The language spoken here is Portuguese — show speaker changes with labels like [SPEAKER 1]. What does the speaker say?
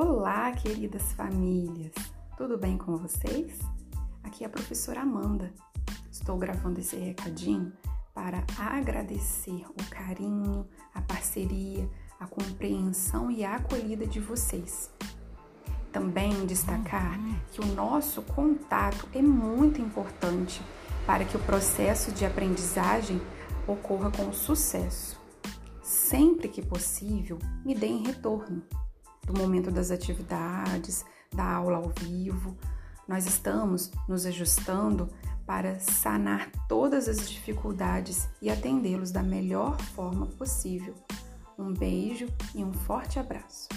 [SPEAKER 1] Olá, queridas famílias! Tudo bem com vocês? Aqui é a professora Amanda. Estou gravando esse recadinho para agradecer o carinho, a parceria, a compreensão e a acolhida de vocês. Também destacar que o nosso contato é muito importante para que o processo de aprendizagem ocorra com sucesso. Sempre que possível, me deem retorno do momento das atividades, da aula ao vivo. Nós estamos nos ajustando para sanar todas as dificuldades e atendê-los da melhor forma possível. Um beijo e um forte abraço.